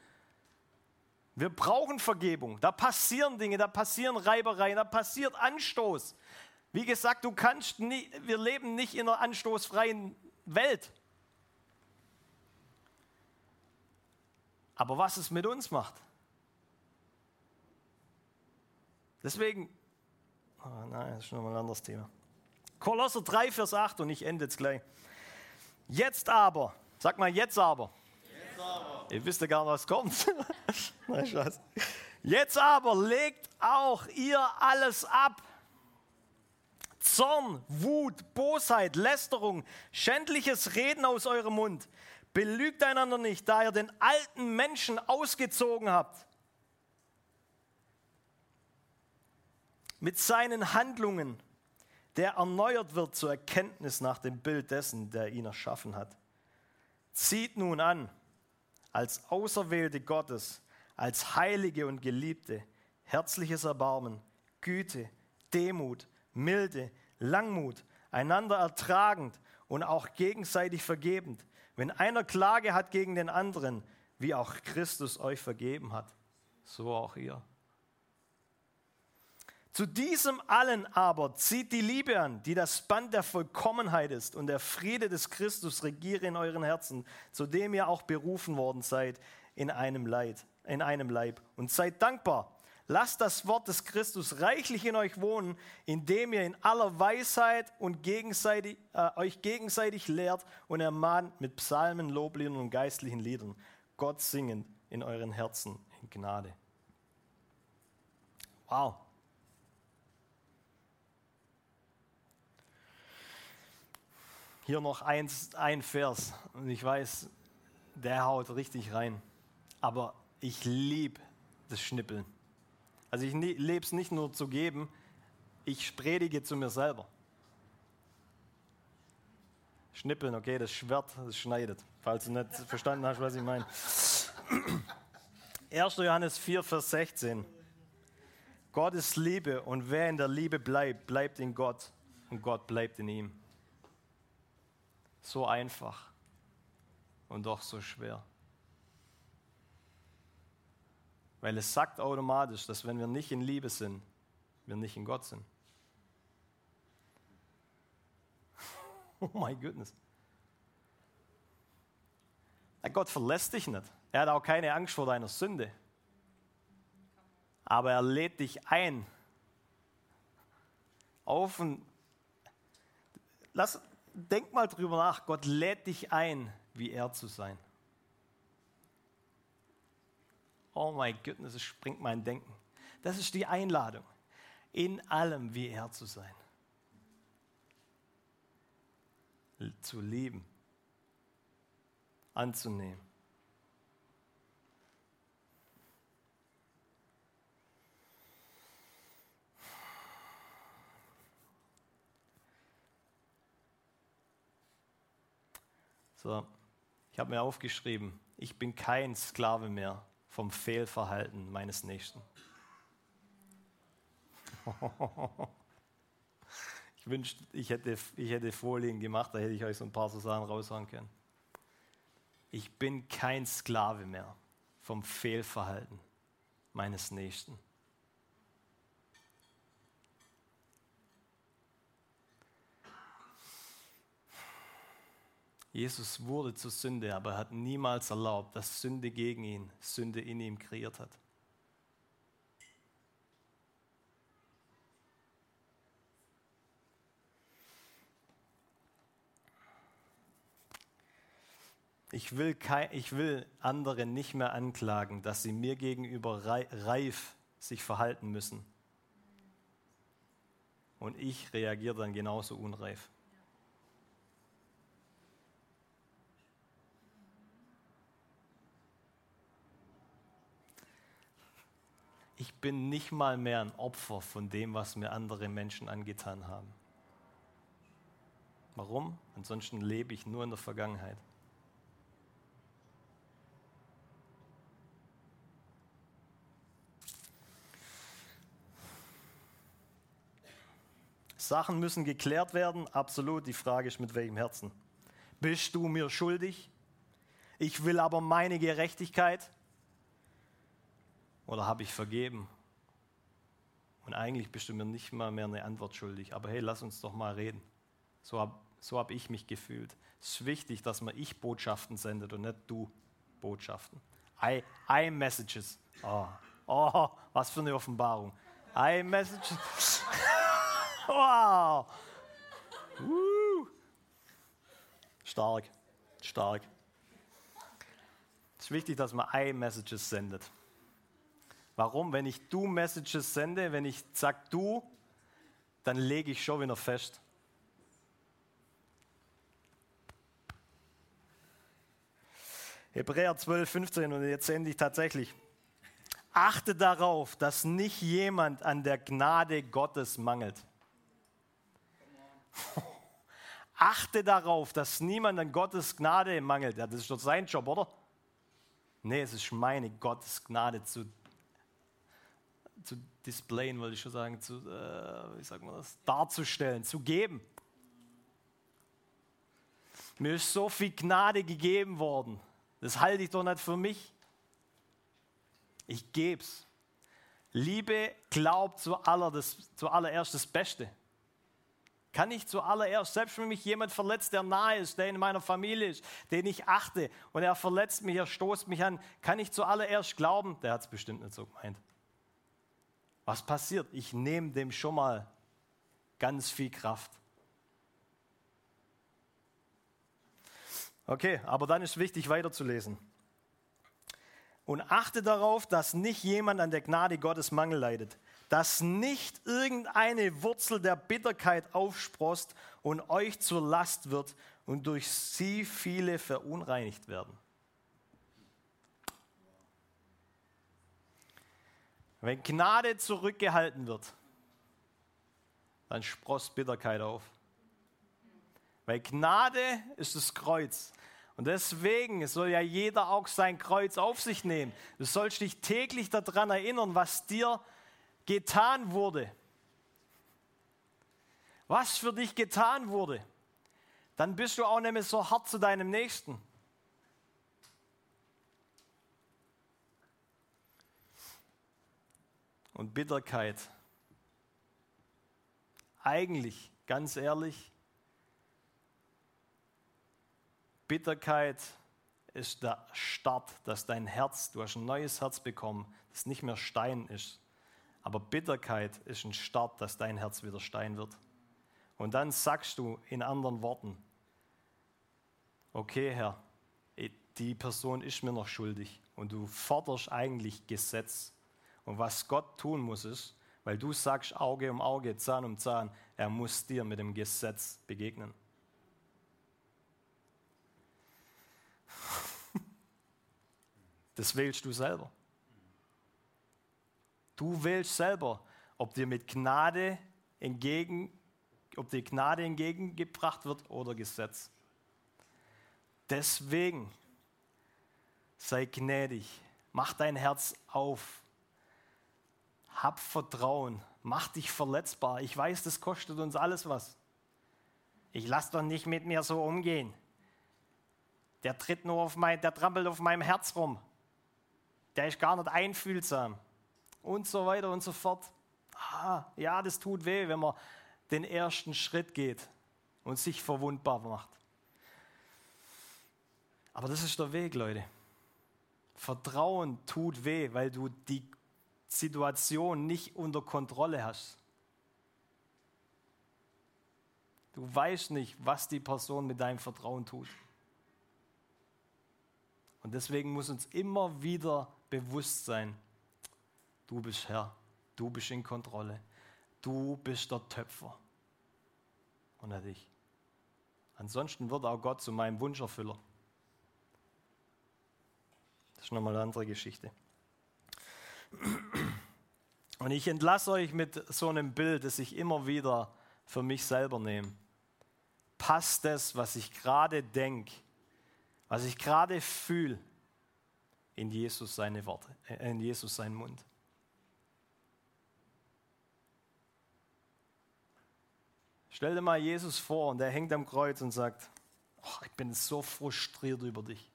Wir brauchen Vergebung. Da passieren Dinge, da passieren Reibereien, da passiert Anstoß. Wie gesagt, du kannst nie, wir leben nicht in einer anstoßfreien Welt. Aber was es mit uns macht. Deswegen, oh nein, das ist nochmal ein anderes Thema. Kolosser 3, Vers 8 und ich ende jetzt gleich. Jetzt aber, sag mal jetzt aber. Jetzt aber. Ihr wisst ja gar nicht, was kommt. Nein, Scheiß. Jetzt aber legt auch ihr alles ab. Zorn, Wut, Bosheit, Lästerung, schändliches Reden aus eurem Mund. Belügt einander nicht, da ihr den alten Menschen ausgezogen habt. Mit seinen Handlungen der erneuert wird zur Erkenntnis nach dem Bild dessen, der ihn erschaffen hat. Zieht nun an, als Auserwählte Gottes, als Heilige und Geliebte, herzliches Erbarmen, Güte, Demut, Milde, Langmut, einander ertragend und auch gegenseitig vergebend, wenn einer Klage hat gegen den anderen, wie auch Christus euch vergeben hat, so auch ihr. Zu diesem allen aber zieht die Liebe an, die das Band der Vollkommenheit ist und der Friede des Christus regiere in euren Herzen, zu dem ihr auch berufen worden seid in einem, Leid, in einem Leib. Und seid dankbar. Lasst das Wort des Christus reichlich in euch wohnen, indem ihr in aller Weisheit und gegenseitig, äh, euch gegenseitig lehrt und ermahnt mit Psalmen, Lobliedern und geistlichen Liedern, Gott singend in euren Herzen in Gnade. Wow. Hier noch eins, ein Vers und ich weiß, der haut richtig rein. Aber ich liebe das Schnippeln. Also ich lebe es nicht nur zu geben, ich predige zu mir selber. Schnippeln, okay, das Schwert, das schneidet. Falls du nicht verstanden hast, was ich meine. 1. Johannes 4, Vers 16. Gott ist Liebe und wer in der Liebe bleibt, bleibt in Gott und Gott bleibt in ihm. So einfach und doch so schwer. Weil es sagt automatisch, dass wenn wir nicht in Liebe sind, wir nicht in Gott sind. Oh my goodness. Gott verlässt dich nicht. Er hat auch keine Angst vor deiner Sünde. Aber er lädt dich ein auf ein. Lass, denk mal drüber nach. Gott lädt dich ein, wie er zu sein. Oh my goodness, es springt mein Denken. Das ist die Einladung, in allem wie er zu sein. Zu lieben, anzunehmen. So, ich habe mir aufgeschrieben, ich bin kein Sklave mehr vom Fehlverhalten meines Nächsten. Ich wünschte, ich hätte, ich hätte Folien gemacht, da hätte ich euch so ein paar so Sachen raushauen können. Ich bin kein Sklave mehr vom Fehlverhalten meines Nächsten. Jesus wurde zur Sünde, aber er hat niemals erlaubt, dass Sünde gegen ihn, Sünde in ihm kreiert hat. Ich will, kein, ich will andere nicht mehr anklagen, dass sie mir gegenüber reif sich verhalten müssen. Und ich reagiere dann genauso unreif. Ich bin nicht mal mehr ein Opfer von dem, was mir andere Menschen angetan haben. Warum? Ansonsten lebe ich nur in der Vergangenheit. Sachen müssen geklärt werden, absolut. Die Frage ist, mit welchem Herzen? Bist du mir schuldig? Ich will aber meine Gerechtigkeit. Oder habe ich vergeben? Und eigentlich bist du mir nicht mal mehr eine Antwort schuldig. Aber hey, lass uns doch mal reden. So habe so hab ich mich gefühlt. Es ist wichtig, dass man ich Botschaften sendet und nicht du Botschaften. I, I Messages. Oh, oh, was für eine Offenbarung. I Messages. wow. Uh. Stark, stark. Es ist wichtig, dass man I-Messages sendet. Warum? Wenn ich du Messages sende, wenn ich sag du, dann lege ich schon wieder fest. Hebräer 12, 15 und jetzt sende ich tatsächlich. Achte darauf, dass nicht jemand an der Gnade Gottes mangelt. Achte darauf, dass niemand an Gottes Gnade mangelt. Ja, das ist doch sein Job, oder? Nee, es ist meine Gottes Gnade zu zu displayen, wollte ich schon sagen, zu, äh, wie sagt man das, darzustellen, zu geben. Mir ist so viel Gnade gegeben worden. Das halte ich doch nicht für mich. Ich gebe es. Liebe glaubt zuallererst das Beste. Kann ich zuallererst, selbst wenn mich jemand verletzt, der nahe ist, der in meiner Familie ist, den ich achte und er verletzt mich, er stoßt mich an, kann ich zuallererst glauben, der hat es bestimmt nicht so gemeint. Was passiert? Ich nehme dem schon mal ganz viel Kraft. Okay, aber dann ist wichtig weiterzulesen. Und achte darauf, dass nicht jemand an der Gnade Gottes Mangel leidet, dass nicht irgendeine Wurzel der Bitterkeit aufsprost und euch zur Last wird und durch sie viele verunreinigt werden. Wenn Gnade zurückgehalten wird, dann sprost Bitterkeit auf. Weil Gnade ist das Kreuz. Und deswegen soll ja jeder auch sein Kreuz auf sich nehmen. Du sollst dich täglich daran erinnern, was dir getan wurde. Was für dich getan wurde. Dann bist du auch nicht mehr so hart zu deinem Nächsten. Und Bitterkeit. Eigentlich, ganz ehrlich, Bitterkeit ist der Start, dass dein Herz, du hast ein neues Herz bekommen, das nicht mehr Stein ist. Aber Bitterkeit ist ein Start, dass dein Herz wieder Stein wird. Und dann sagst du in anderen Worten, okay Herr, die Person ist mir noch schuldig. Und du forderst eigentlich Gesetz. Und was Gott tun muss, ist, weil du sagst Auge um Auge, Zahn um Zahn, er muss dir mit dem Gesetz begegnen. Das wählst du selber. Du wählst selber, ob dir mit Gnade entgegen, ob dir Gnade entgegengebracht wird oder Gesetz. Deswegen sei gnädig, mach dein Herz auf, hab Vertrauen, mach dich verletzbar. Ich weiß, das kostet uns alles was. Ich lass doch nicht mit mir so umgehen. Der tritt nur auf mein, der trampelt auf meinem Herz rum der ist gar nicht einfühlsam und so weiter und so fort. Ah, ja, das tut weh, wenn man den ersten Schritt geht und sich verwundbar macht. Aber das ist der Weg, Leute. Vertrauen tut weh, weil du die Situation nicht unter Kontrolle hast. Du weißt nicht, was die Person mit deinem Vertrauen tut. Und deswegen muss uns immer wieder bewusst sein, du bist Herr, du bist in Kontrolle, du bist der Töpfer und nicht ich. Ansonsten wird auch Gott zu meinem Wunscherfüller. Das ist nochmal eine andere Geschichte. Und ich entlasse euch mit so einem Bild, das ich immer wieder für mich selber nehme. Passt das, was ich gerade denke, was ich gerade fühle, in Jesus seine Worte, äh, in Jesus seinen Mund. Stell dir mal Jesus vor und er hängt am Kreuz und sagt, oh, ich bin so frustriert über dich.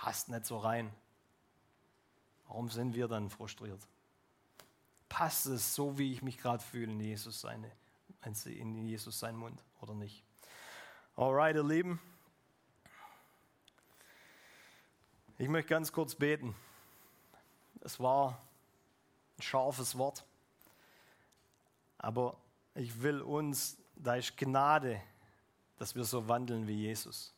Passt nicht so rein. Warum sind wir dann frustriert? Passt es so, wie ich mich gerade fühle, in Jesus, seine, in Jesus seinen Mund oder nicht? Alright, ihr Lieben. Ich möchte ganz kurz beten. Es war ein scharfes Wort, aber ich will uns, da ist Gnade, dass wir so wandeln wie Jesus.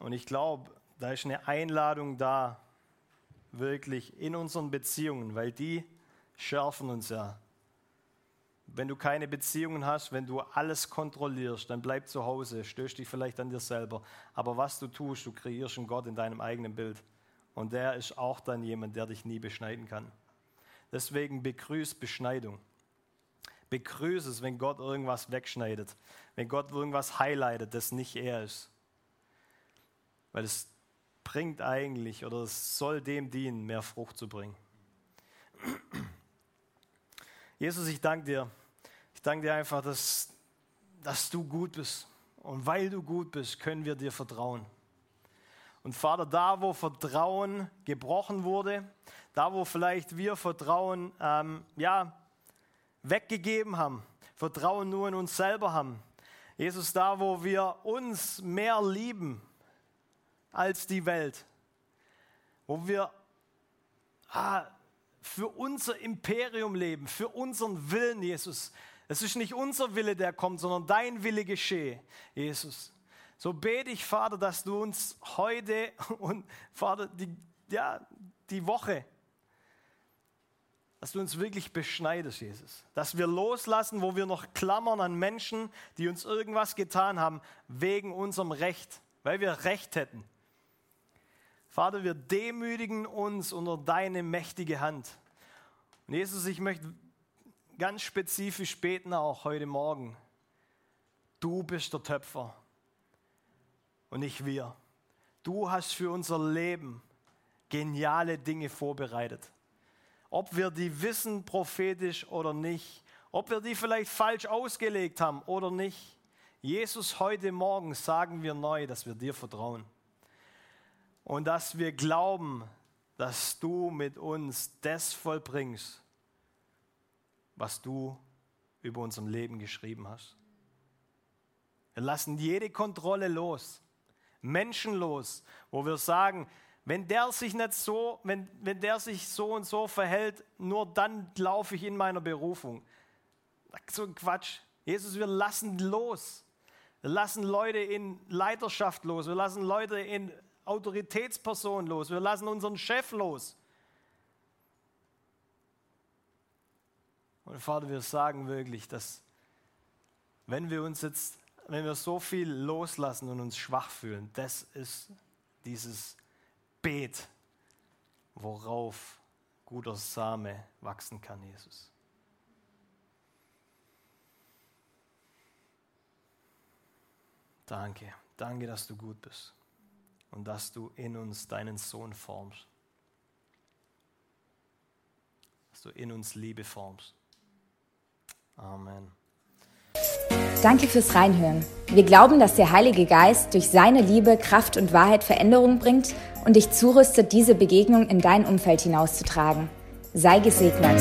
Und ich glaube, da ist eine Einladung da, wirklich in unseren Beziehungen, weil die schärfen uns ja wenn du keine Beziehungen hast, wenn du alles kontrollierst, dann bleib zu Hause, stößt dich vielleicht an dir selber. Aber was du tust, du kreierst einen Gott in deinem eigenen Bild. Und der ist auch dann jemand, der dich nie beschneiden kann. Deswegen begrüß Beschneidung. Begrüß es, wenn Gott irgendwas wegschneidet. Wenn Gott irgendwas highlightet, das nicht er ist. Weil es bringt eigentlich oder es soll dem dienen, mehr Frucht zu bringen. Jesus, ich danke dir ich danke dir einfach, dass, dass du gut bist. Und weil du gut bist, können wir dir vertrauen. Und Vater, da wo Vertrauen gebrochen wurde, da wo vielleicht wir Vertrauen ähm, ja, weggegeben haben, Vertrauen nur in uns selber haben, Jesus, da wo wir uns mehr lieben als die Welt, wo wir ah, für unser Imperium leben, für unseren Willen, Jesus, es ist nicht unser Wille, der kommt, sondern dein Wille geschehe, Jesus. So bete ich, Vater, dass du uns heute und Vater, die, ja, die Woche, dass du uns wirklich beschneidest, Jesus. Dass wir loslassen, wo wir noch klammern an Menschen, die uns irgendwas getan haben, wegen unserem Recht, weil wir Recht hätten. Vater, wir demütigen uns unter deine mächtige Hand. Und Jesus, ich möchte ganz spezifisch beten auch heute Morgen. Du bist der Töpfer und nicht wir. Du hast für unser Leben geniale Dinge vorbereitet. Ob wir die wissen prophetisch oder nicht, ob wir die vielleicht falsch ausgelegt haben oder nicht. Jesus, heute Morgen sagen wir neu, dass wir dir vertrauen und dass wir glauben, dass du mit uns das vollbringst, was du über unserem Leben geschrieben hast. Wir lassen jede Kontrolle los, Menschen los, wo wir sagen, wenn der sich nicht so, wenn, wenn der sich so und so verhält, nur dann laufe ich in meiner Berufung. So ein Quatsch. Jesus, wir lassen los. Wir lassen Leute in Leiterschaft los. Wir lassen Leute in Autoritätspersonen los. Wir lassen unseren Chef los. Und Vater, wir sagen wirklich, dass wenn wir uns jetzt, wenn wir so viel loslassen und uns schwach fühlen, das ist dieses Beet, worauf guter Same wachsen kann, Jesus. Danke, danke, dass du gut bist und dass du in uns deinen Sohn formst. Dass du in uns Liebe formst. Amen. Danke fürs Reinhören. Wir glauben, dass der Heilige Geist durch seine Liebe, Kraft und Wahrheit Veränderung bringt und dich zurüstet, diese Begegnung in dein Umfeld hinauszutragen. Sei gesegnet.